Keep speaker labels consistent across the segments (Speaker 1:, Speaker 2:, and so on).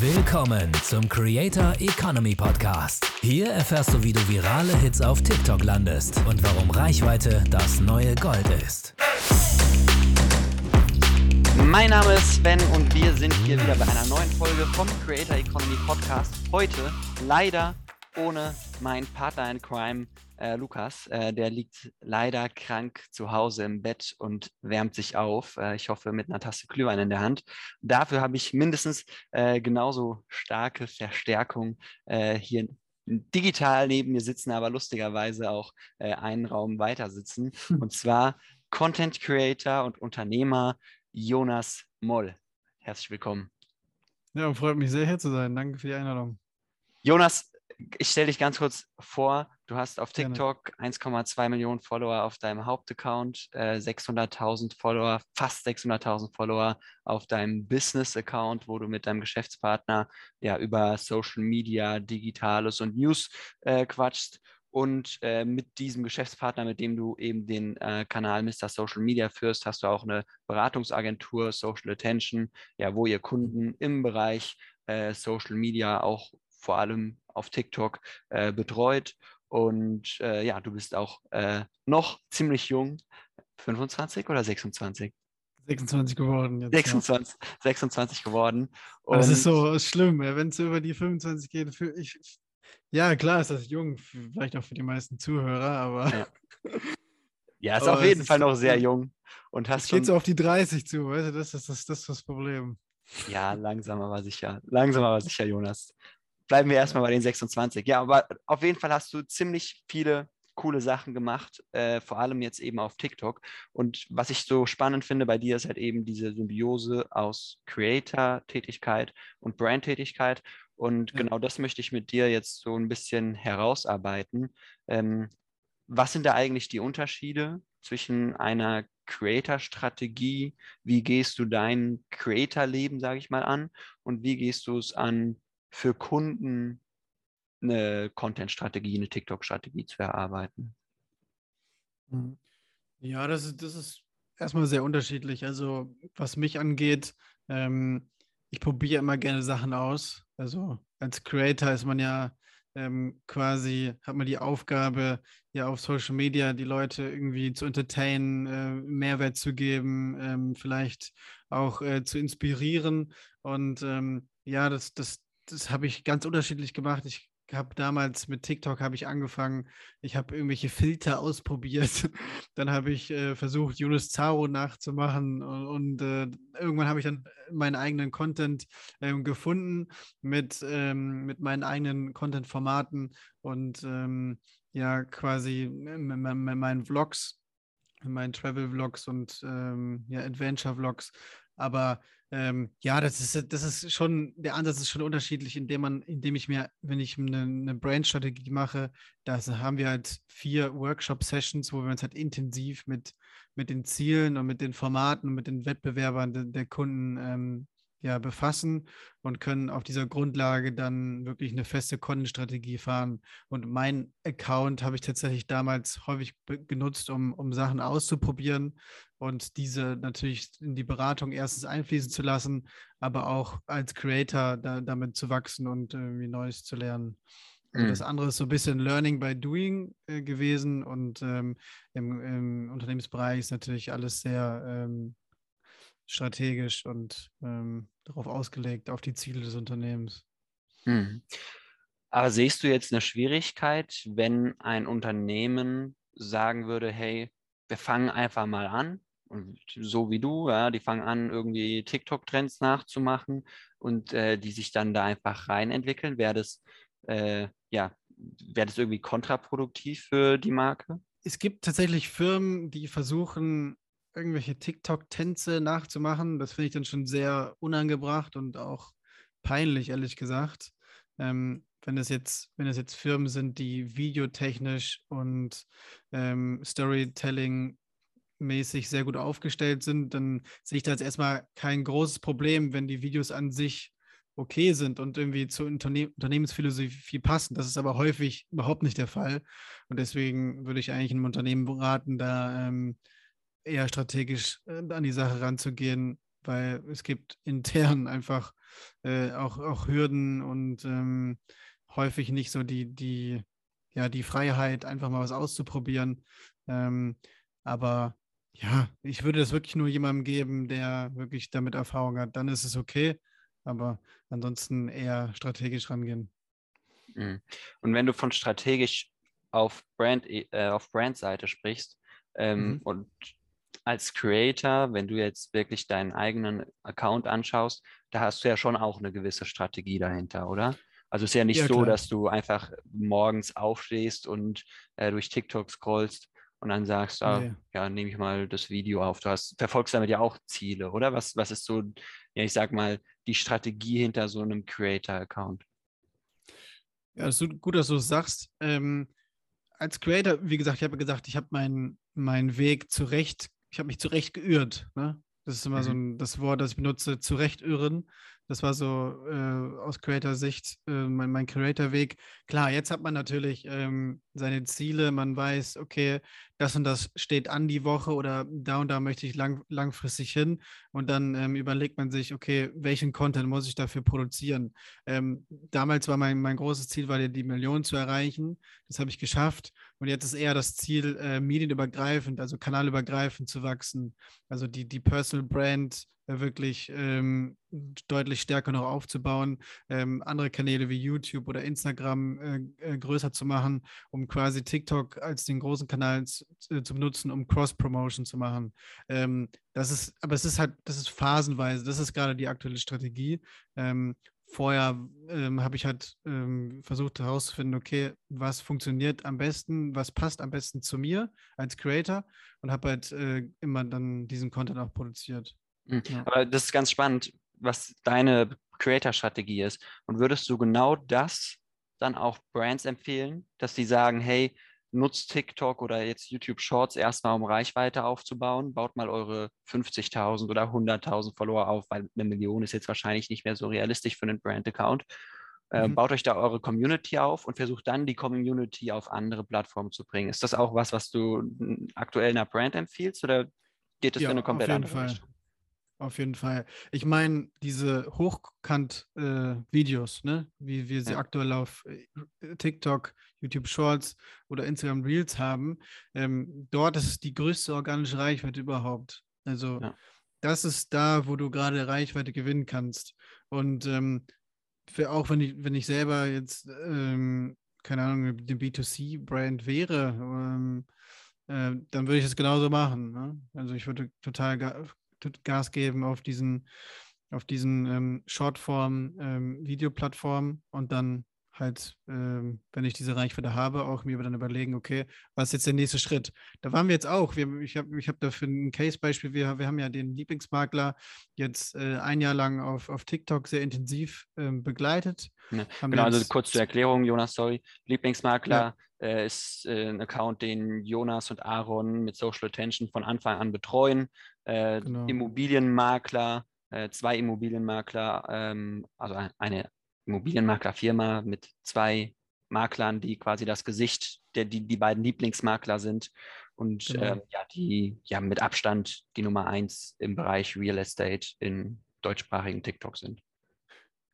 Speaker 1: Willkommen zum Creator Economy Podcast. Hier erfährst du, wie du virale Hits auf TikTok landest und warum Reichweite das neue Gold ist.
Speaker 2: Mein Name ist Sven und wir sind hier wieder bei einer neuen Folge vom Creator Economy Podcast. Heute leider ohne meinen Partner in Crime, äh, Lukas. Äh, der liegt leider krank zu Hause im Bett und wärmt sich auf. Äh, ich hoffe mit einer Tasse Glühwein in der Hand. Dafür habe ich mindestens äh, genauso starke Verstärkung äh, hier digital neben mir sitzen, aber lustigerweise auch äh, einen Raum weiter sitzen. Und zwar Content Creator und Unternehmer Jonas Moll. Herzlich willkommen.
Speaker 3: Ja, freut mich sehr, hier zu sein. Danke für die Einladung.
Speaker 2: Jonas, ich stelle dich ganz kurz vor. Du hast auf TikTok 1,2 Millionen Follower auf deinem Hauptaccount, äh, 600.000 Follower, fast 600.000 Follower auf deinem Business-Account, wo du mit deinem Geschäftspartner ja über Social Media, Digitales und News äh, quatschst. Und äh, mit diesem Geschäftspartner, mit dem du eben den äh, Kanal Mr. Social Media führst, hast du auch eine Beratungsagentur, Social Attention, ja, wo ihr Kunden im Bereich äh, Social Media auch vor allem auf TikTok äh, betreut. Und äh, ja, du bist auch äh, noch ziemlich jung. 25 oder 26?
Speaker 3: 26 geworden.
Speaker 2: Jetzt, 26, ja. 26 geworden.
Speaker 3: Und das ist so schlimm, wenn es über die 25 geht. Für ich, ja, klar ist das jung, vielleicht auch für die meisten Zuhörer, aber.
Speaker 2: Ja, ja ist aber auf jeden Fall noch sehr jung. Und hast
Speaker 3: geht so auf die 30 zu, weißt du, das ist das, das, ist das Problem.
Speaker 2: Ja, langsam aber sicher. Langsam aber sicher, Jonas bleiben wir erstmal bei den 26. Ja, aber auf jeden Fall hast du ziemlich viele coole Sachen gemacht, äh, vor allem jetzt eben auf TikTok. Und was ich so spannend finde bei dir ist halt eben diese Symbiose aus Creator-Tätigkeit und Brand-Tätigkeit. Und ja. genau das möchte ich mit dir jetzt so ein bisschen herausarbeiten. Ähm, was sind da eigentlich die Unterschiede zwischen einer Creator-Strategie? Wie gehst du dein Creator-Leben, sage ich mal, an? Und wie gehst du es an für Kunden eine Content-Strategie, eine TikTok-Strategie zu erarbeiten?
Speaker 3: Mhm. Ja, das ist, das ist erstmal sehr unterschiedlich. Also, was mich angeht, ähm, ich probiere immer gerne Sachen aus. Also, als Creator ist man ja ähm, quasi, hat man die Aufgabe, ja auf Social Media die Leute irgendwie zu entertainen, äh, Mehrwert zu geben, ähm, vielleicht auch äh, zu inspirieren. Und ähm, ja, das, das, das habe ich ganz unterschiedlich gemacht. Ich habe damals mit TikTok habe ich angefangen. Ich habe irgendwelche Filter ausprobiert. dann habe ich äh, versucht, Yunus Zaro nachzumachen und, und äh, irgendwann habe ich dann meinen eigenen Content ähm, gefunden mit, ähm, mit meinen eigenen Content-Formaten und ähm, ja quasi mit meinen Vlogs, meinen Travel-Vlogs und ähm, ja, Adventure-Vlogs. Aber ähm, ja, das ist, das ist schon, der Ansatz ist schon unterschiedlich, indem man, indem ich mir, wenn ich eine, eine Brand-Strategie mache, da haben wir halt vier Workshop-Sessions, wo wir uns halt intensiv mit, mit den Zielen und mit den Formaten und mit den Wettbewerbern de, der Kunden ähm, ja, befassen und können auf dieser Grundlage dann wirklich eine feste Content-Strategie fahren. Und mein Account habe ich tatsächlich damals häufig genutzt, um, um Sachen auszuprobieren und diese natürlich in die Beratung erstens einfließen zu lassen, aber auch als Creator da, damit zu wachsen und irgendwie Neues zu lernen. Also mhm. das andere ist so ein bisschen Learning by Doing äh, gewesen und ähm, im, im, Unternehmensbereich ist natürlich alles sehr ähm, strategisch und ähm, darauf ausgelegt, auf die Ziele des Unternehmens.
Speaker 2: Mhm. Aber siehst du jetzt eine Schwierigkeit, wenn ein Unternehmen sagen würde, hey, wir fangen einfach mal an, und so wie du, ja, die fangen an, irgendwie TikTok-Trends nachzumachen und äh, die sich dann da einfach rein entwickeln, wäre das, äh, ja, wäre das irgendwie kontraproduktiv für die Marke?
Speaker 3: Es gibt tatsächlich Firmen, die versuchen, irgendwelche TikTok-Tänze nachzumachen. Das finde ich dann schon sehr unangebracht und auch peinlich, ehrlich gesagt. Ähm, wenn es jetzt, wenn es jetzt Firmen sind, die videotechnisch und ähm, Storytelling mäßig sehr gut aufgestellt sind, dann sehe ich da jetzt erstmal kein großes Problem, wenn die Videos an sich okay sind und irgendwie zur Unterne Unternehmensphilosophie passen. Das ist aber häufig überhaupt nicht der Fall. Und deswegen würde ich eigentlich einem Unternehmen beraten, da ähm, eher strategisch äh, an die Sache ranzugehen, weil es gibt intern einfach äh, auch, auch Hürden und ähm, häufig nicht so die, die, ja, die Freiheit, einfach mal was auszuprobieren. Ähm, aber ja, ich würde das wirklich nur jemandem geben, der wirklich damit Erfahrung hat. Dann ist es okay, aber ansonsten eher strategisch rangehen.
Speaker 2: Mhm. Und wenn du von strategisch auf Brand, äh, auf Brand-Seite sprichst ähm, mhm. und als Creator, wenn du jetzt wirklich deinen eigenen Account anschaust, da hast du ja schon auch eine gewisse Strategie dahinter, oder? Also es ist ja nicht ja, so, dass du einfach morgens aufstehst und äh, durch TikTok scrollst und dann sagst, ah, nee. ja, nehme ich mal das Video auf. Du hast, verfolgst damit ja auch Ziele, oder? Was, was ist so, ja, ich sag mal, die Strategie hinter so einem Creator-Account?
Speaker 3: Ja, es ist gut, dass du es sagst. Ähm, als Creator, wie gesagt, ich habe gesagt, ich habe meinen mein Weg zurecht, ich habe mich zurecht geirrt. Ne? Das ist immer mhm. so ein, das Wort, das ich benutze, zurecht irren. Das war so äh, aus Creator-Sicht äh, mein, mein Creator-Weg. Klar, jetzt hat man natürlich ähm, seine Ziele. Man weiß, okay, das und das steht an die Woche oder da und da möchte ich lang, langfristig hin. Und dann ähm, überlegt man sich, okay, welchen Content muss ich dafür produzieren? Ähm, damals war mein, mein großes Ziel, war die Million zu erreichen. Das habe ich geschafft. Und jetzt ist eher das Ziel, äh, medienübergreifend, also kanalübergreifend zu wachsen. Also die, die Personal Brand wirklich ähm, deutlich stärker noch aufzubauen, ähm, andere Kanäle wie YouTube oder Instagram äh, äh, größer zu machen, um quasi TikTok als den großen Kanal zu, zu benutzen, um Cross-Promotion zu machen. Ähm, das ist, aber es ist halt, das ist phasenweise, das ist gerade die aktuelle Strategie. Ähm, vorher ähm, habe ich halt ähm, versucht herauszufinden, okay, was funktioniert am besten, was passt am besten zu mir als Creator und habe halt äh, immer dann diesen Content auch produziert.
Speaker 2: Mhm. Ja. Aber das ist ganz spannend, was deine Creator-Strategie ist. Und würdest du genau das dann auch Brands empfehlen, dass die sagen, hey, nutzt TikTok oder jetzt YouTube Shorts erstmal, um Reichweite aufzubauen. Baut mal eure 50.000 oder 100.000 Follower auf, weil eine Million ist jetzt wahrscheinlich nicht mehr so realistisch für einen Brand-Account. Äh, mhm. Baut euch da eure Community auf und versucht dann die Community auf andere Plattformen zu bringen. Ist das auch was, was du aktuell einer Brand empfiehlst oder geht es ja, in eine komplett andere Fall. Richtung?
Speaker 3: Auf jeden Fall. Ich meine, diese Hochkant-Videos, äh, ne? wie wir sie ja. aktuell auf äh, TikTok, YouTube Shorts oder Instagram Reels haben, ähm, dort ist die größte organische Reichweite überhaupt. Also ja. das ist da, wo du gerade Reichweite gewinnen kannst. Und ähm, für, auch wenn ich, wenn ich selber jetzt, ähm, keine Ahnung, eine B2C-Brand wäre, ähm, äh, dann würde ich es genauso machen. Ne? Also ich würde total Gas geben auf diesen, auf diesen ähm, Shortform-Videoplattformen ähm, und dann halt, ähm, wenn ich diese Reichweite habe, auch mir dann überlegen, okay, was ist jetzt der nächste Schritt? Da waren wir jetzt auch. Wir, ich habe ich hab dafür ein Case-Beispiel. Wir, wir haben ja den Lieblingsmakler jetzt äh, ein Jahr lang auf, auf TikTok sehr intensiv ähm, begleitet.
Speaker 2: Ja, genau, also kurz zur Erklärung, Jonas, sorry. Lieblingsmakler ja. äh, ist äh, ein Account, den Jonas und Aaron mit Social Attention von Anfang an betreuen äh, genau. Immobilienmakler, äh, zwei Immobilienmakler, ähm, also eine Immobilienmaklerfirma mit zwei Maklern, die quasi das Gesicht, der, die, die beiden Lieblingsmakler sind und genau. ähm, ja, die ja mit Abstand die Nummer eins im Bereich Real Estate in deutschsprachigen TikTok sind.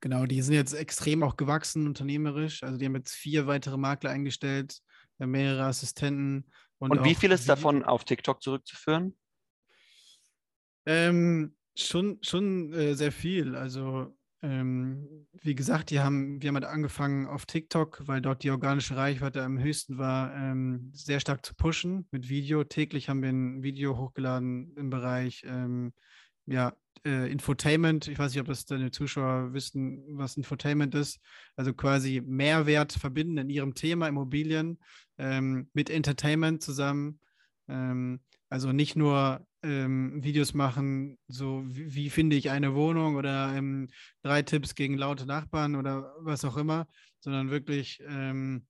Speaker 3: Genau, die sind jetzt extrem auch gewachsen unternehmerisch. Also die haben jetzt vier weitere Makler eingestellt, mehrere Assistenten.
Speaker 2: Und, und wie viel ist davon auf TikTok zurückzuführen?
Speaker 3: Ähm, schon schon äh, sehr viel. Also, ähm, wie gesagt, die haben, wir haben halt angefangen auf TikTok, weil dort die organische Reichweite am höchsten war, ähm, sehr stark zu pushen mit Video. Täglich haben wir ein Video hochgeladen im Bereich ähm, ja, äh, Infotainment. Ich weiß nicht, ob das deine Zuschauer wissen, was Infotainment ist. Also quasi Mehrwert verbinden in ihrem Thema Immobilien ähm, mit Entertainment zusammen. Ähm, also nicht nur ähm, Videos machen, so wie, wie, finde ich eine Wohnung oder ähm, drei Tipps gegen laute Nachbarn oder was auch immer, sondern wirklich ähm,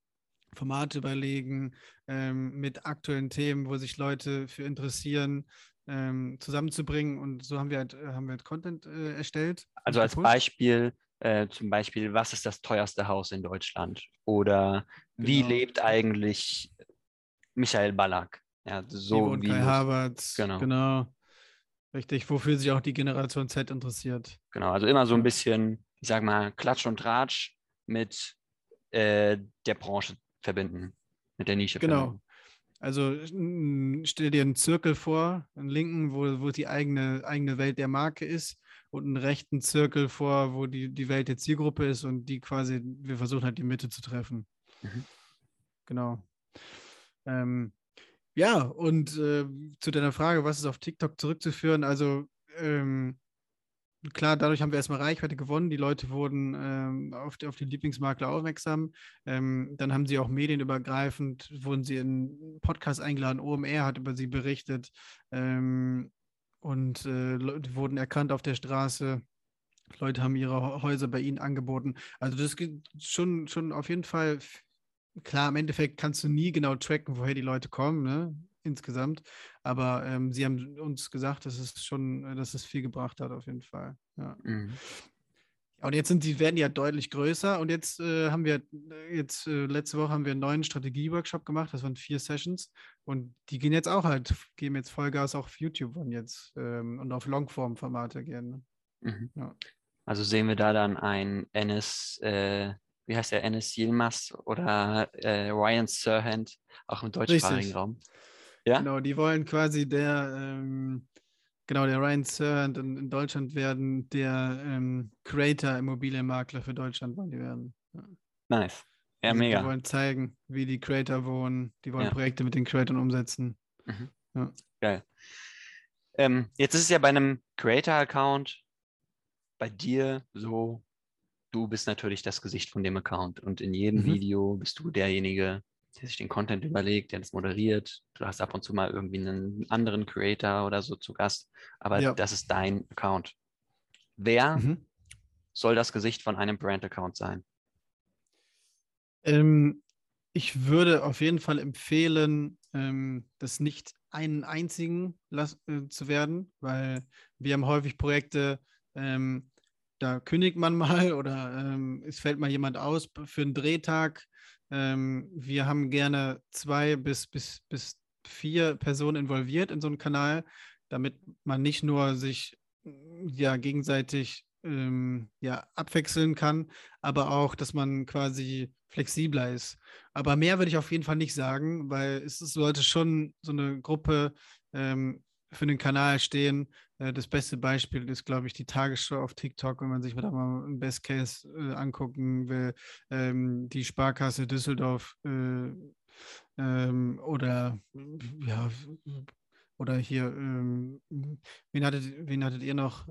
Speaker 3: Formate überlegen ähm, mit aktuellen Themen, wo sich Leute für interessieren, ähm, zusammenzubringen. Und so haben wir halt, äh, haben wir halt Content äh, erstellt.
Speaker 2: Also als Beispiel, äh, zum Beispiel, was ist das teuerste Haus in Deutschland? Oder genau. wie lebt eigentlich Michael Ballack? Ja, so
Speaker 3: wie Kai Havertz, genau. genau. Richtig, wofür sich auch die Generation Z interessiert.
Speaker 2: Genau, also immer so ein bisschen, ich sag mal, Klatsch und Tratsch mit äh, der Branche verbinden, mit der Nische
Speaker 3: Genau.
Speaker 2: verbinden.
Speaker 3: Also stell dir einen Zirkel vor, einen linken, wo, wo die eigene, eigene Welt der Marke ist und einen rechten Zirkel vor, wo die, die Welt der Zielgruppe ist und die quasi, wir versuchen halt die Mitte zu treffen.
Speaker 2: Mhm.
Speaker 3: Genau. Ähm, ja, und äh, zu deiner Frage, was ist auf TikTok zurückzuführen? Also ähm, klar, dadurch haben wir erstmal Reichweite gewonnen. Die Leute wurden ähm, auf, die, auf die Lieblingsmakler aufmerksam. Ähm, dann haben sie auch medienübergreifend, wurden sie in Podcast eingeladen. OMR hat über sie berichtet ähm, und äh, Leute wurden erkannt auf der Straße. Leute haben ihre Hä- Häuser bei ihnen angeboten. Also das geht schon, schon auf jeden Fall. Klar, im Endeffekt kannst du nie genau tracken, woher die Leute kommen, ne? insgesamt. Aber ähm, sie haben uns gesagt, dass es schon, dass es viel gebracht hat, auf jeden Fall. Ja.
Speaker 2: Mhm.
Speaker 3: Und jetzt sind die, werden die ja deutlich größer. Und jetzt äh, haben wir, jetzt äh, letzte Woche haben wir einen neuen Strategie-Workshop gemacht. Das waren vier Sessions. Und die gehen jetzt auch halt, geben jetzt Vollgas auch auf YouTube und jetzt ähm, und auf Longform-Formate gehen. ne?
Speaker 2: Mhm.
Speaker 3: Ja.
Speaker 2: Also sehen wir da dann ein Ennis, äh, wie heißt der, Ennis Yilmaz oder äh, Ryan Serhant, auch im deutschsprachigen
Speaker 3: Richtig.
Speaker 2: Raum. Ja?
Speaker 3: Genau, die wollen quasi der, ähm, genau, der Ryan Serhant in, in Deutschland werden, der ähm, Creator Immobilienmakler für Deutschland wollen die werden. Ja.
Speaker 2: Nice. Ja,
Speaker 3: Also
Speaker 2: mega.
Speaker 3: Die wollen zeigen, wie die Creator wohnen. Die wollen
Speaker 2: Ja.
Speaker 3: Projekte mit den Creatoren umsetzen.
Speaker 2: Geil. Ähm, jetzt ist es ja bei einem Creator-Account bei dir so, du bist natürlich das Gesicht von dem Account und in jedem
Speaker 3: Mhm.
Speaker 2: Video bist du derjenige, der sich den Content überlegt, der das moderiert. Du hast ab und zu mal irgendwie einen anderen Creator oder so zu Gast, aber
Speaker 3: Ja.
Speaker 2: das ist dein Account. Wer
Speaker 3: Mhm.
Speaker 2: soll das Gesicht von einem Brand-Account sein?
Speaker 3: Ähm, ich würde auf jeden Fall empfehlen, ähm, das nicht einen einzigen las äh, zu werden, weil wir haben häufig Projekte, ähm, da kündigt man mal oder ähm, es fällt mal jemand aus für einen Drehtag. Ähm, wir haben gerne zwei bis, bis, bis vier Personen involviert in so einen Kanal, damit man nicht nur sich mm, ja gegenseitig ähm, ja, abwechseln kann, aber auch, dass man quasi flexibler ist. Aber mehr würde ich auf jeden Fall nicht sagen, weil es ist- sollte schon so eine Gruppe ähm, für den Kanal stehen. Äh, das beste Beispiel ist, glaube ich, die Tagesschau auf TikTok, wenn man sich da mal ein Best Case äh, angucken will. Ähm, die Sparkasse Düsseldorf äh, ähm, oder ja, oder hier, ähm, wen, hattet, wen hattet ihr noch?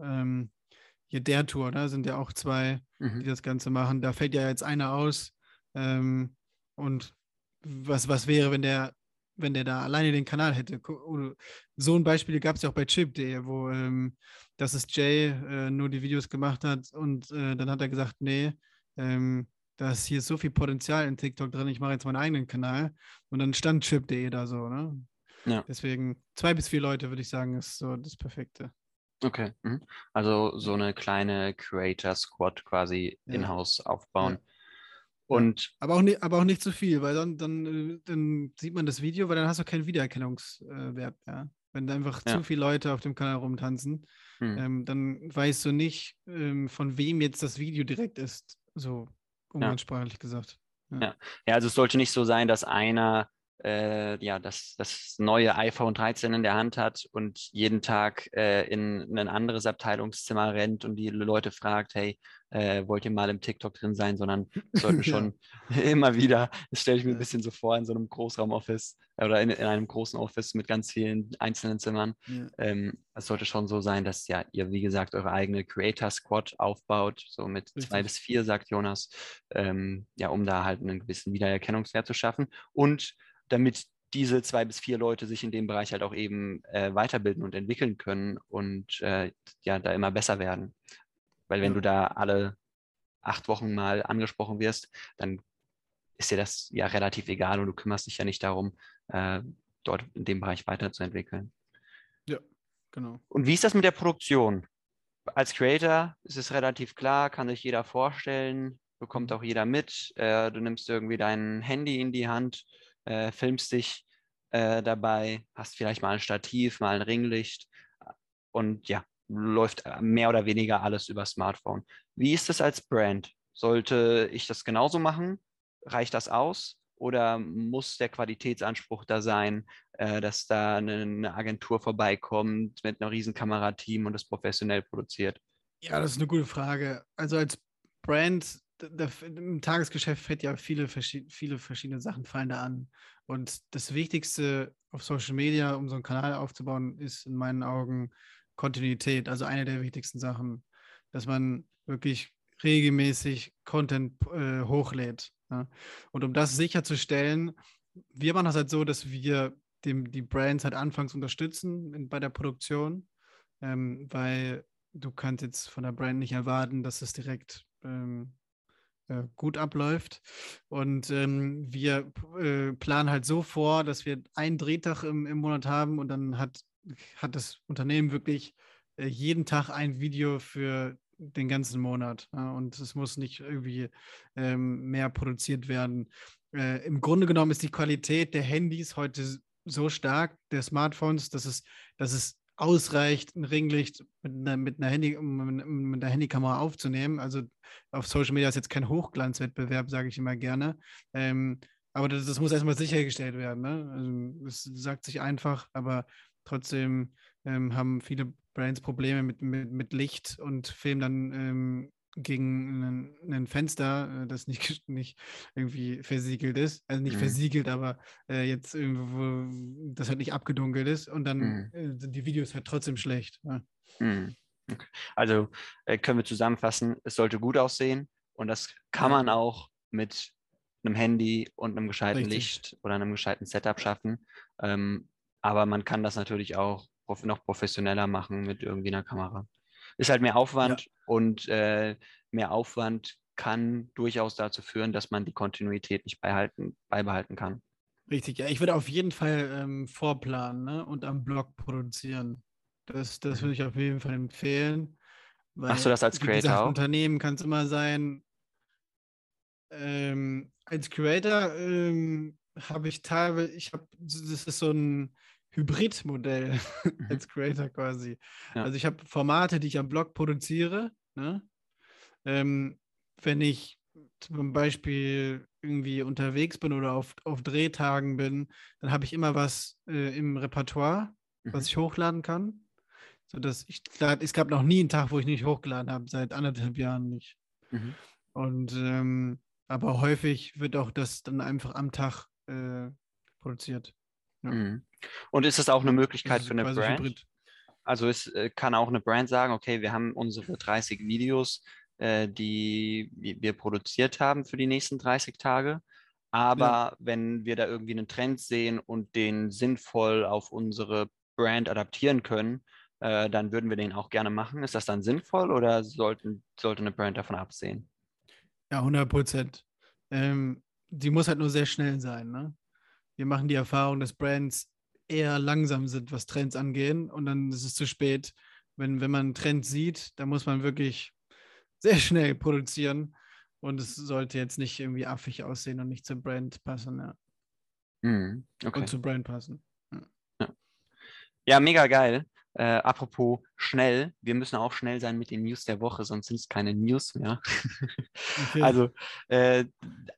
Speaker 3: Hier der Tour, da sind ja auch zwei, die
Speaker 2: Mhm.
Speaker 3: das Ganze machen. Da fällt ja jetzt einer aus. Und was, was wäre, wenn der, wenn der da alleine den Kanal hätte? Oder- So ein Beispiel gab es ja auch bei Chip.de, wo ähm, das ist Jay äh, nur die Videos gemacht hat und äh, dann hat er gesagt, nee, ähm, da ist hier so viel Potenzial in TikTok drin, ich mache jetzt meinen eigenen Kanal. Und dann stand Chip.de da so, ne?
Speaker 2: Ja.
Speaker 3: Deswegen zwei bis vier Leute, würde ich sagen, ist so das Perfekte.
Speaker 2: Okay. Mhm. Also so eine kleine Creator-Squad quasi
Speaker 3: Ja.
Speaker 2: in-house aufbauen. Und
Speaker 3: Aber auch, nicht, aber auch nicht zu viel, weil dann, dann, äh, dann sieht man das Video, weil dann hast du keinen Wiedererkennungswert mehr. Wenn da einfach
Speaker 2: Ja.
Speaker 3: zu viele Leute auf dem Kanal rumtanzen,
Speaker 2: hm,
Speaker 3: ähm, dann weißt du nicht, ähm, von wem jetzt das Video direkt ist. So umgangssprachlich gesagt.
Speaker 2: Ja, also es sollte nicht so sein, dass einer äh, ja, das, das neue iPhone 13 in der Hand hat und jeden Tag äh, in ein anderes Abteilungszimmer rennt und die Leute fragt, hey, äh, wollt ihr mal im TikTok drin sein, sondern es sollten
Speaker 3: Ja.
Speaker 2: schon immer wieder, das stelle ich mir ein bisschen so vor, in so einem Großraumoffice oder in, in einem großen Office mit ganz vielen einzelnen Zimmern.
Speaker 3: Ja.
Speaker 2: Ähm, es sollte schon so sein, dass ja ihr, wie gesagt, eure eigene Creator Squad aufbaut, so mit zwei
Speaker 3: Richtig.
Speaker 2: bis vier, sagt Jonas, ähm, ja, um da halt einen gewissen Wiedererkennungswert zu schaffen und damit diese zwei bis vier Leute sich in dem Bereich halt auch eben äh, weiterbilden und entwickeln können und äh, ja, da immer besser werden. Weil wenn
Speaker 3: Ja.
Speaker 2: du da alle acht Wochen mal angesprochen wirst, dann ist dir das ja relativ egal und du kümmerst dich ja nicht darum, äh, dort in dem Bereich weiterzuentwickeln.
Speaker 3: Genau.
Speaker 2: Und wie ist das mit der Produktion? Als Creator ist es relativ klar, kann sich jeder vorstellen, bekommt auch jeder mit. Äh, du nimmst irgendwie dein Handy in die Hand, äh, filmst dich äh, dabei, hast vielleicht mal ein Stativ, mal ein Ringlicht. und ja, läuft äh, mehr oder weniger alles über Smartphone. Wie ist das als Brand? Sollte ich das genauso machen? Reicht das aus? Oder muss der Qualitätsanspruch da sein, äh, dass da eine Agentur vorbeikommt mit einem riesen Kamerateam und das professionell produziert?
Speaker 3: Ja, das ist eine gute Frage. Also als Brand, da, im Tagesgeschäft fällt ja viele, viele verschiedene Sachen fallen da an. Und das Wichtigste auf Social Media, um so einen Kanal aufzubauen, ist in meinen Augen Kontinuität. Also eine der wichtigsten Sachen, dass man wirklich regelmäßig Content äh, hochlädt. Ja. Und um das sicherzustellen, wir machen das halt so, dass wir dem, die Brands halt anfangs unterstützen in, bei der Produktion, ähm, weil du kannst jetzt von der Brand nicht erwarten, dass es direkt ähm, äh, gut abläuft. Und ähm, wir äh, planen halt so vor, dass wir einen Drehtag im, im Monat haben und dann hat, hat das Unternehmen wirklich äh, jeden Tag ein Video für den ganzen Monat. Ja, und es muss nicht irgendwie ähm, mehr produziert werden. Äh, Im Grunde genommen ist die Qualität der Handys heute so stark, der Smartphones, dass es, dass es ausreicht, ein Ringlicht mit einer, mit einer, Handy, mit einer Handykamera aufzunehmen. Also auf Social Media ist jetzt kein Hochglanzwettbewerb, sage ich immer gerne. Ähm, aber das, das, muss erstmal sichergestellt werden. Ne? Also, es sagt sich einfach, aber trotzdem ähm, haben viele Brands Probleme mit, mit, mit Licht und filmen dann ähm, gegen ein Fenster, äh, das nicht, nicht irgendwie versiegelt ist. Also nicht mhm. versiegelt, aber äh, jetzt irgendwo, das halt nicht abgedunkelt ist und dann mhm. äh, sind die Videos halt trotzdem schlecht. Ja.
Speaker 2: Mhm. Okay. Also äh, können wir zusammenfassen, es sollte gut aussehen und das kann man auch mit einem Handy und einem gescheiten Richtig. Licht oder einem gescheiten Setup schaffen. Ähm, aber man kann das natürlich auch noch professioneller machen mit irgendwie einer Kamera. Ist halt mehr Aufwand ja. und äh, mehr Aufwand kann durchaus dazu führen, dass man die Kontinuität nicht beibehalten, kann.
Speaker 3: Richtig, ja. Ich würde auf jeden Fall ähm, vorplanen ne? und am Blog produzieren. Das, das würde ich auf jeden Fall empfehlen.
Speaker 2: Machst du das als Creator gesagt, auch?
Speaker 3: Unternehmen kann es immer sein. Ähm, als Creator ähm, habe ich teilweise, ich habe, das ist so ein, Hybridmodell mhm. als Creator quasi. Ja. Also ich habe Formate, die ich am Blog produziere. Ne? Ähm, wenn ich zum Beispiel irgendwie unterwegs bin oder auf, auf Drehtagen bin, dann habe ich immer was äh, im Repertoire, mhm. was ich hochladen kann. So dass ich, es gab noch nie einen Tag, wo ich nicht hochgeladen habe, seit anderthalb Jahren nicht. Mhm. Und ähm, aber häufig wird auch das dann einfach am Tag äh, produziert.
Speaker 2: Ja. Mhm. Und ist das auch eine Möglichkeit für eine Brand? Hybrid. Also es äh, kann auch eine Brand sagen, okay, wir haben unsere 30 Videos, äh, die wir produziert haben für die nächsten 30 Tage. Aber ja. wenn wir da irgendwie einen Trend sehen und den sinnvoll auf unsere Brand adaptieren können, äh, dann würden wir den auch gerne machen. Ist das dann sinnvoll oder sollten, sollte eine Brand davon absehen?
Speaker 3: Ja, 100 Prozent. Ähm, die muss halt nur sehr schnell sein. Ne? Wir machen die Erfahrung, dass Brands eher langsam sind, was Trends angehen. Und dann ist es zu spät. Wenn, wenn man einen Trend sieht, dann muss man wirklich sehr schnell produzieren. Und es sollte jetzt nicht irgendwie affig aussehen und nicht zur Brand passen. Ja.
Speaker 2: Mhm,
Speaker 3: okay. Und zur Brand passen.
Speaker 2: Ja. ja, mega geil. Äh, apropos schnell, wir müssen auch schnell sein mit den News der Woche, sonst sind es keine News mehr. Okay. Also äh,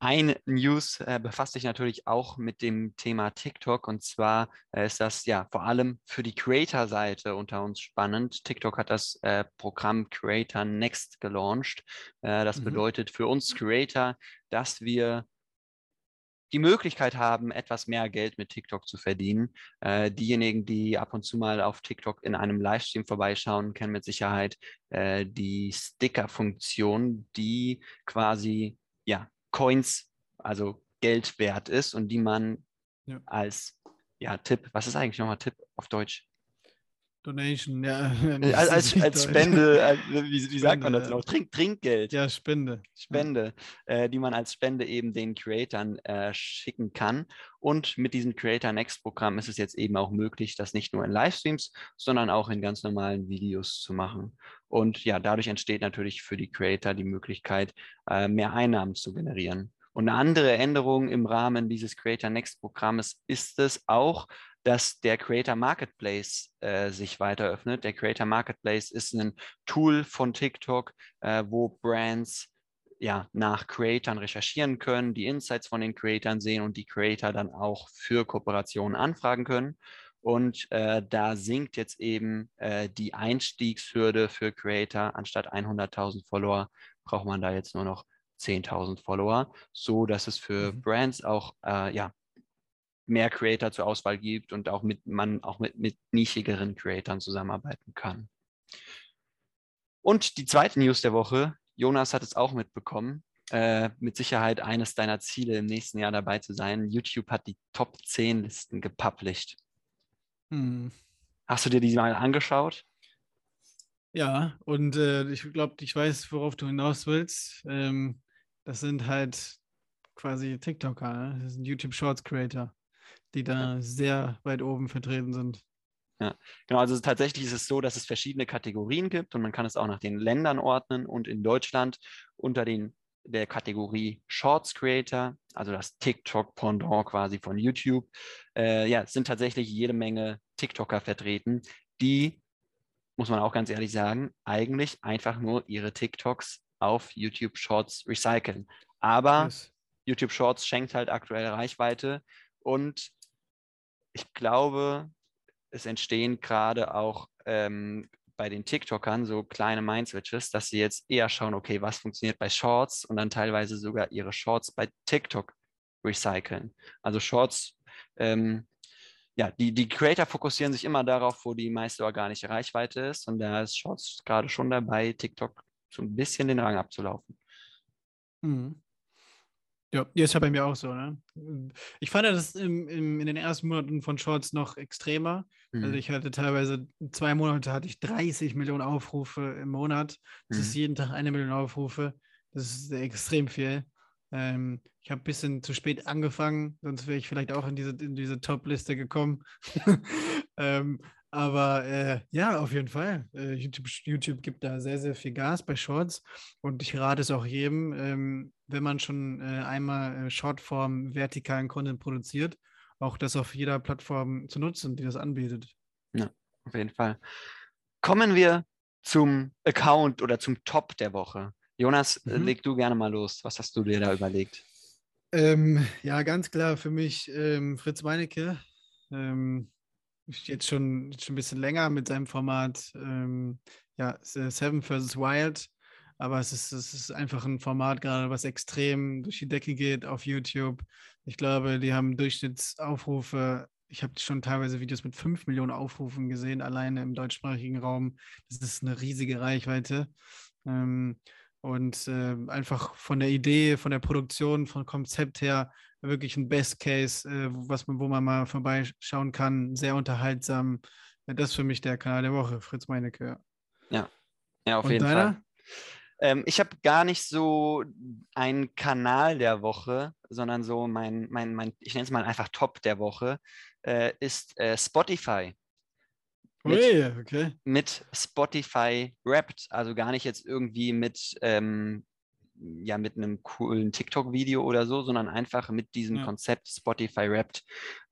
Speaker 2: ein News äh, befasst sich natürlich auch mit dem Thema TikTok und zwar äh, ist das ja vor allem für die Creator-Seite unter uns spannend. TikTok hat das äh, Programm Creator Next gelauncht. Äh, das mhm. bedeutet für uns Creator, dass wir die Möglichkeit haben, etwas mehr Geld mit TikTok zu verdienen. Äh, diejenigen, die ab und zu mal auf TikTok in einem Livestream vorbeischauen, kennen mit Sicherheit äh, die Sticker-Funktion, die quasi ja, Coins, also Geld wert ist und die man ja. als ja, Tipp, was ist eigentlich nochmal Tipp auf Deutsch?
Speaker 3: Donation, ja.
Speaker 2: Als, als, als Spende, äh, wie, wie sagt man das noch? Trink, Trinkgeld.
Speaker 3: Ja, Spende.
Speaker 2: Spende, ja. Äh, die man als Spende eben den Creatoren äh, schicken kann. Und mit diesem Creator Next Programm ist es jetzt eben auch möglich, das nicht nur in Livestreams, sondern auch in ganz normalen Videos zu machen. Und ja, dadurch entsteht natürlich für die Creator die Möglichkeit, äh, mehr Einnahmen zu generieren. Und eine andere Änderung im Rahmen dieses Creator Next Programmes ist es auch, dass der Creator Marketplace äh, sich weiter öffnet. Der Creator Marketplace ist ein Tool von TikTok, äh, wo Brands ja, nach Creatern recherchieren können, die Insights von den Creatern sehen und die Creator dann auch für Kooperationen anfragen können. Und äh, da sinkt jetzt eben äh, die Einstiegshürde für Creator. Anstatt 100.000 Follower braucht man da jetzt nur noch 10.000 Follower, so dass es für mhm. Brands auch äh, ja, mehr Creator zur Auswahl gibt und auch mit, man auch mit, mit nischigeren Creatoren zusammenarbeiten kann. Und die zweite News der Woche, Jonas hat es auch mitbekommen, äh, mit Sicherheit eines deiner Ziele im nächsten Jahr dabei zu sein. YouTube hat die Top 10 Listen gepublished. Hm. Hast du dir die mal angeschaut?
Speaker 3: Ja, und äh, ich glaube, ich weiß, worauf du hinaus willst. Ähm, das sind halt quasi TikToker, ne? das sind YouTube Shorts Creator, die da sehr weit oben vertreten sind.
Speaker 2: Ja, genau. Also tatsächlich ist es so, dass es verschiedene Kategorien gibt und man kann es auch nach den Ländern ordnen und in Deutschland unter den der Kategorie Shorts Creator, also das TikTok-Pendant quasi von YouTube, äh, ja, sind tatsächlich jede Menge TikToker vertreten, die, muss man auch ganz ehrlich sagen, eigentlich einfach nur ihre TikToks auf YouTube Shorts recyceln. Aber yes. YouTube Shorts schenkt halt aktuell Reichweite und ich glaube, es entstehen gerade auch ähm, bei den TikTokern so kleine Mind-Switches, dass sie jetzt eher schauen, okay, was funktioniert bei Shorts und dann teilweise sogar ihre Shorts bei TikTok recyceln. Also Shorts, ähm, ja, die, die Creator fokussieren sich immer darauf, wo die meiste organische Reichweite ist und da ist Shorts gerade schon dabei, TikTok so ein bisschen den Rang abzulaufen.
Speaker 3: Mhm. Ja, ist ja bei mir auch so. Ne? Ich fand das im, im, in den ersten Monaten von Shorts noch extremer. Also mhm. Also ich hatte teilweise zwei Monate hatte ich 30 Millionen Aufrufe im Monat. Das mhm. ist jeden Tag eine Million Aufrufe. Das ist extrem viel. Ähm, ich habe ein bisschen zu spät angefangen, sonst wäre ich vielleicht auch in diese, in diese Top-Liste gekommen. ähm, aber äh, ja, auf jeden Fall. Äh, YouTube, YouTube gibt da sehr, sehr viel Gas bei Shorts. Und ich rate es auch jedem, ähm, wenn man schon äh, einmal äh, Shortform vertikalen Content produziert, auch das auf jeder Plattform zu nutzen, die das anbietet.
Speaker 2: Ja, auf jeden Fall. Kommen wir zum Account oder zum Top der Woche. Jonas, äh, mhm. leg du gerne mal los. Was hast du dir da überlegt?
Speaker 3: Ähm, ja, ganz klar für mich ähm, Fritz Meinecke. Ähm, jetzt schon, schon ein bisschen länger mit seinem Format ähm, ja, Seven vs. Wild. Aber es ist, es ist einfach ein Format gerade, was extrem durch die Decke geht auf YouTube. Ich glaube, die haben Durchschnittsaufrufe. Ich habe schon teilweise Videos mit 5 Millionen Aufrufen gesehen, alleine im deutschsprachigen Raum. Das ist eine riesige Reichweite. Ähm, und äh, einfach von der Idee, von der Produktion, vom Konzept her wirklich ein Best Case, äh, was man, wo man mal vorbeischauen kann. Sehr unterhaltsam. Das ist für mich der Kanal der Woche, Fritz Meinecke.
Speaker 2: Ja, ja, auf Und jeden deiner? Fall. Ähm, ich habe gar nicht so einen Kanal der Woche, sondern so mein, mein, mein ich nenne es mal einfach Top der Woche, äh, ist äh, Spotify. Mit, Ui, okay. mit Spotify Wrapped, also gar nicht jetzt irgendwie mit, ähm, ja, mit einem coolen TikTok-Video oder so, sondern einfach mit diesem ja. Konzept Spotify Wrapped.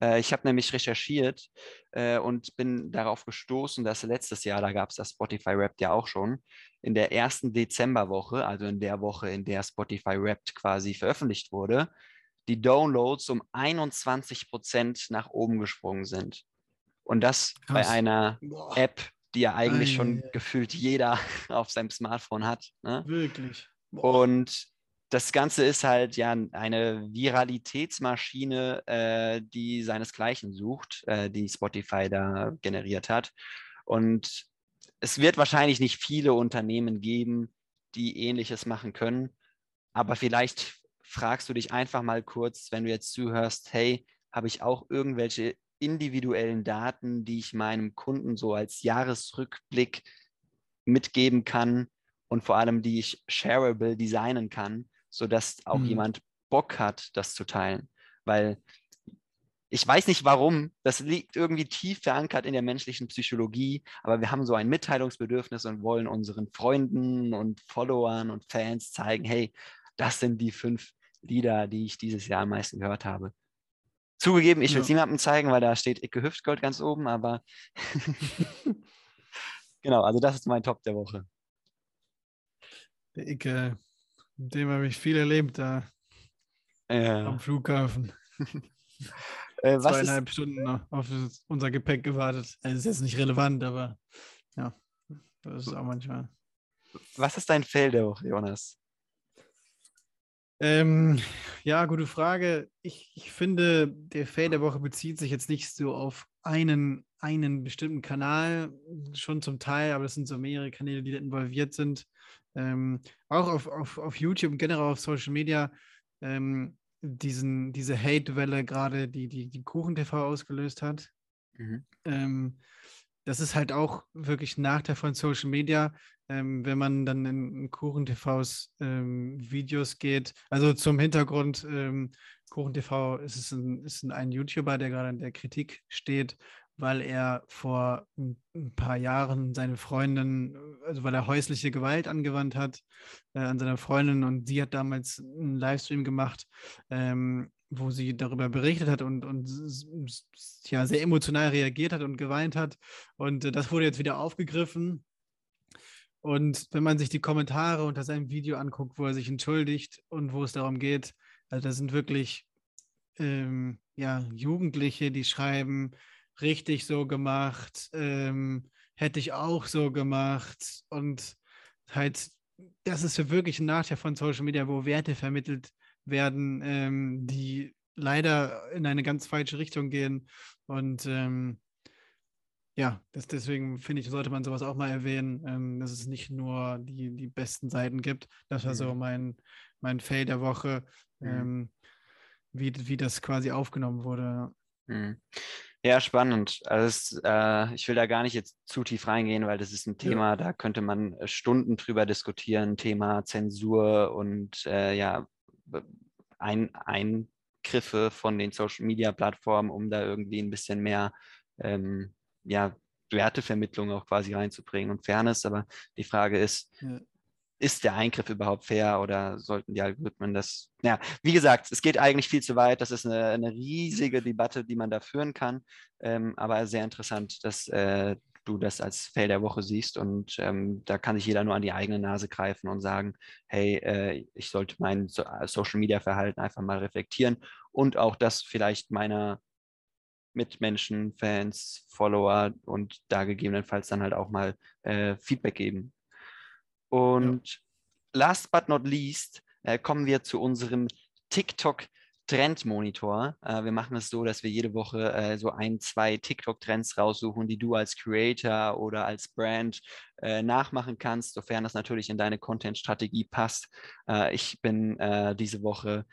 Speaker 2: Äh, ich habe nämlich recherchiert äh, und bin darauf gestoßen, dass letztes Jahr, da gab es das Spotify Wrapped ja auch schon, in der ersten Dezemberwoche, also in der Woche, in der Spotify Wrapped quasi veröffentlicht wurde, die Downloads um 21 Prozent nach oben gesprungen sind. Und das Krass. bei einer Boah. App, die ja eigentlich Ei, schon gefühlt jeder auf seinem Smartphone hat. Ne?
Speaker 3: Wirklich.
Speaker 2: Und das Ganze ist halt ja eine Viralitätsmaschine, äh, die seinesgleichen sucht, äh, die Spotify da generiert hat. Und es wird wahrscheinlich nicht viele Unternehmen geben, die ähnliches machen können. Aber vielleicht fragst du dich einfach mal kurz, wenn du jetzt zuhörst, hey, habe ich auch irgendwelche individuellen Daten, die ich meinem Kunden so als Jahresrückblick mitgeben kann und vor allem die ich shareable designen kann, sodass auch mhm. jemand Bock hat, das zu teilen. Weil ich weiß nicht warum, das liegt irgendwie tief verankert in der menschlichen Psychologie, aber wir haben so ein Mitteilungsbedürfnis und wollen unseren Freunden und Followern und Fans zeigen, hey, das sind die fünf Lieder, die ich dieses Jahr am meisten gehört habe. Zugegeben, ich will es
Speaker 3: Ja.
Speaker 2: niemandem zeigen, weil da steht Icke Hüftgold ganz oben, aber genau, also das ist mein Top der Woche.
Speaker 3: Der Icke, mit dem habe ich viel erlebt da
Speaker 2: Ja.
Speaker 3: am Flughafen.
Speaker 2: Äh, was ist,
Speaker 3: Zweieinhalb Stunden noch auf das- unser Gepäck gewartet. Also ist jetzt nicht relevant, aber ja, das ist auch manchmal.
Speaker 2: was ist dein Fail der Woche, Jonas?
Speaker 3: Ähm, ja, gute Frage. Ich, ich finde, der Fail der Woche bezieht sich jetzt nicht so auf einen, einen bestimmten Kanal, schon zum Teil, aber das sind so mehrere Kanäle, die da involviert sind. Ähm, auch auf, auf, auf YouTube und generell auf Social Media, ähm, diesen, diese Hate-Welle gerade, die, die die KuchenTV ausgelöst hat.
Speaker 2: Mhm.
Speaker 3: Ähm, das ist halt auch wirklich ein Nachteil von Social Media, ähm, wenn man dann in, KuchenTVs ähm, Videos geht. Also zum Hintergrund, ähm, KuchenTV ist, ein, ist ein YouTuber, der gerade in der Kritik steht, weil er vor ein, paar Jahren seine Freundin, also weil er häusliche Gewalt angewandt hat äh, an seiner Freundin und sie hat damals einen Livestream gemacht, ähm, wo sie darüber berichtet hat und, und ja, sehr emotional reagiert hat und geweint hat. Und äh, das wurde jetzt wieder aufgegriffen. Und wenn man sich die Kommentare unter seinem Video anguckt, wo er sich entschuldigt und wo es darum geht, also da sind wirklich ähm, ja, Jugendliche, die schreiben, richtig so gemacht, ähm, hätte ich auch so gemacht. Und halt, das ist ja wirklich ein Nachteil von Social Media, wo Werte vermittelt werden, ähm, die leider in eine ganz falsche Richtung gehen. Und ähm, ja, das, deswegen finde ich, sollte man sowas auch mal erwähnen, ähm, dass es nicht nur die, die besten Seiten gibt. Das war so
Speaker 2: Mhm.
Speaker 3: mein, mein Fail der Woche,
Speaker 2: Mhm.
Speaker 3: ähm, wie, wie das quasi aufgenommen wurde.
Speaker 2: Mhm. Ja, spannend. Also es, äh, ich will da gar nicht jetzt zu tief reingehen, weil das ist ein
Speaker 3: Ja.
Speaker 2: Thema, da könnte man äh, Stunden drüber diskutieren, Thema Zensur und äh, ja, ein, Eingriffe von den Social Media Plattformen, um da irgendwie ein bisschen mehr ähm, ja, Wertevermittlung auch quasi reinzubringen und Fairness. Aber die Frage ist,
Speaker 3: Ja.
Speaker 2: Ist der Eingriff überhaupt fair oder sollten die Algorithmen das? Ja, wie gesagt, es geht eigentlich viel zu weit. Das ist eine, eine riesige Debatte, die man da führen kann. Ähm, aber sehr interessant, dass äh, du das als Fail der Woche siehst. Und ähm, da kann sich jeder nur an die eigene Nase greifen und sagen, hey, äh, ich sollte mein so Social Media Verhalten einfach mal reflektieren und auch das vielleicht meiner Mitmenschen, Fans, Follower und da gegebenenfalls dann halt auch mal äh, Feedback geben. Und last but not least äh, kommen wir zu unserem TikTok Trendmonitor. Äh, wir machen es so, dass wir jede Woche äh, so ein, zwei TikTok-Trends raussuchen, die du als Creator oder als Brand äh, nachmachen kannst, sofern das natürlich in deine Content-Strategie passt. Äh, ich bin äh, diese Woche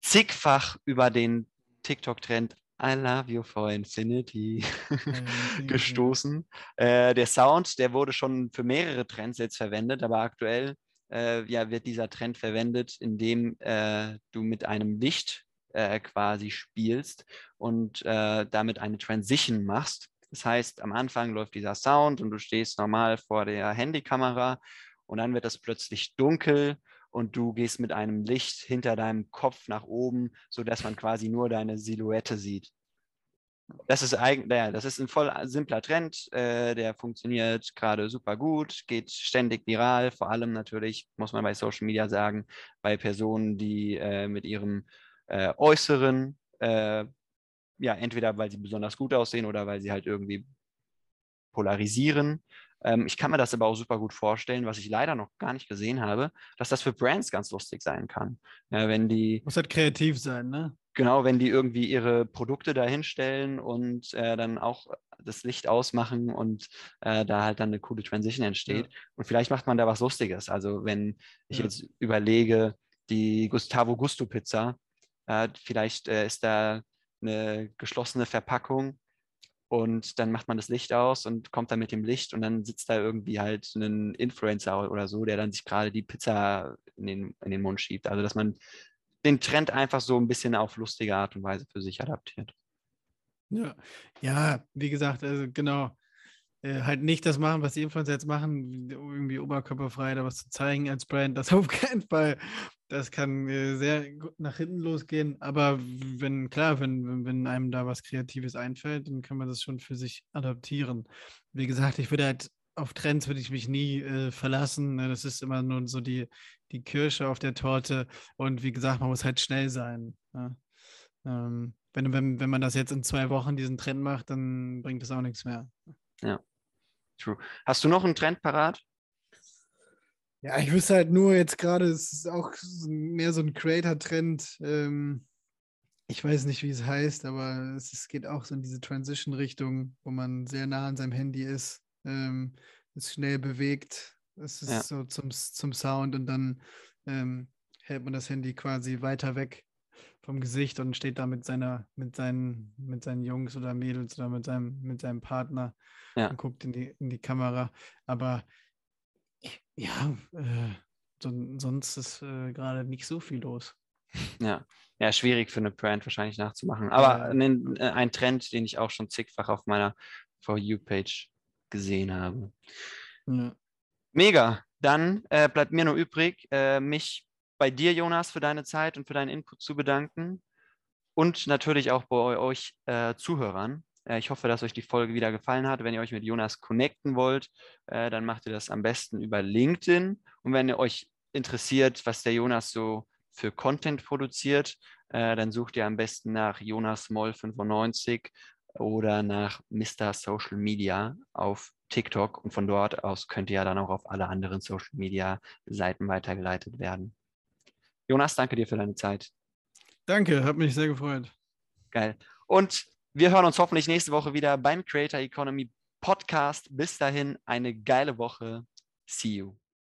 Speaker 2: zigfach über den TikTok-Trend I love you for infinity gestoßen. Äh, der Sound, der wurde schon für mehrere Trends jetzt verwendet, aber aktuell äh, ja, wird dieser Trend verwendet, indem äh, du mit einem Licht äh, quasi spielst und äh, damit eine Transition machst. Das heißt, am Anfang läuft dieser Sound und du stehst normal vor der Handykamera und dann wird das plötzlich dunkel und du gehst mit einem Licht hinter deinem Kopf nach oben, sodass man quasi nur deine Silhouette sieht. Das ist eigentlich, ja, das ist ein voll simpler Trend, äh, der funktioniert gerade super gut, geht ständig viral, vor allem natürlich, muss man bei Social Media sagen, bei Personen, die äh, mit ihrem äh, Äußeren, äh, ja, entweder weil sie besonders gut aussehen oder weil sie halt irgendwie polarisieren. Ähm, ich kann mir das aber auch super gut vorstellen, was ich leider noch gar nicht gesehen habe, dass das für Brands ganz lustig sein kann. Ja, wenn die
Speaker 3: Muss halt kreativ sein, ne?
Speaker 2: Genau, wenn die irgendwie ihre Produkte da hinstellen und äh, dann auch das Licht ausmachen und äh, da halt dann eine coole Transition entsteht. Und vielleicht macht man da was Lustiges. Also wenn ich
Speaker 3: Ja.
Speaker 2: jetzt überlege, die Gustavo Gusto Pizza, äh, vielleicht äh, ist da eine geschlossene Verpackung und dann macht man das Licht aus und kommt dann mit dem Licht und dann sitzt da irgendwie halt ein Influencer oder so, der dann sich gerade die Pizza in den, in den Mund schiebt. Also dass man den Trend einfach so ein bisschen auf lustige Art und Weise für sich adaptiert.
Speaker 3: Ja, ja, wie gesagt, also genau. Äh, halt nicht das machen, was die Influencer jetzt machen, irgendwie oberkörperfrei oder was zu zeigen als Brand, das auf keinen Fall. Das kann äh, sehr gut nach hinten losgehen. Aber wenn, klar, wenn, wenn einem da was Kreatives einfällt, dann kann man das schon für sich adaptieren. Wie gesagt, ich würde halt auf Trends würde ich mich nie äh, verlassen. Ne? Das ist immer nur so die, die Kirsche auf der Torte. Und wie gesagt, man muss halt schnell sein. Ja? Ähm, wenn, wenn, wenn man das jetzt in zwei Wochen diesen Trend macht, dann bringt das auch nichts mehr.
Speaker 2: Ja, true. Hast du noch einen Trend parat?
Speaker 3: Ja, ich wüsste halt nur jetzt gerade, es ist auch mehr so ein Creator-Trend. Ähm, ich weiß nicht, wie es heißt, aber es, es geht auch so in diese Transition-Richtung, wo man sehr nah an seinem Handy ist, ähm, es schnell bewegt. Es ist ja. so zum, zum Sound und dann ähm, hält man das Handy quasi weiter weg vom Gesicht und steht da mit seiner, mit seinen, mit seinen Jungs oder Mädels oder mit seinem, mit seinem Partner ja. und guckt in die, in die Kamera. Aber ja, äh, so, sonst ist äh, gerade nicht so viel los.
Speaker 2: Ja. ja, schwierig für eine Brand wahrscheinlich nachzumachen. Aber ja. ein, äh, ein Trend, den ich auch schon zigfach auf meiner For You-Page gesehen habe. Ja. Mega. Dann äh, bleibt mir nur übrig, äh, mich bei dir, Jonas, für deine Zeit und für deinen Input zu bedanken und natürlich auch bei euch äh, Zuhörern. Äh, ich hoffe, dass euch die Folge wieder gefallen hat. Wenn ihr euch mit Jonas connecten wollt, äh, dann macht ihr das am besten über LinkedIn. Und wenn ihr euch interessiert, was der Jonas so für Content produziert, äh, dann sucht ihr am besten nach Jonas Moll 95 oder nach Mr. Social Media auf TikTok und von dort aus könnt ihr ja dann auch auf alle anderen Social Media Seiten weitergeleitet werden. Jonas, danke dir für deine Zeit.
Speaker 3: Danke, hat mich sehr gefreut.
Speaker 2: Geil. Und wir hören uns hoffentlich nächste Woche wieder beim Creator Economy Podcast. Bis dahin eine geile Woche. See you.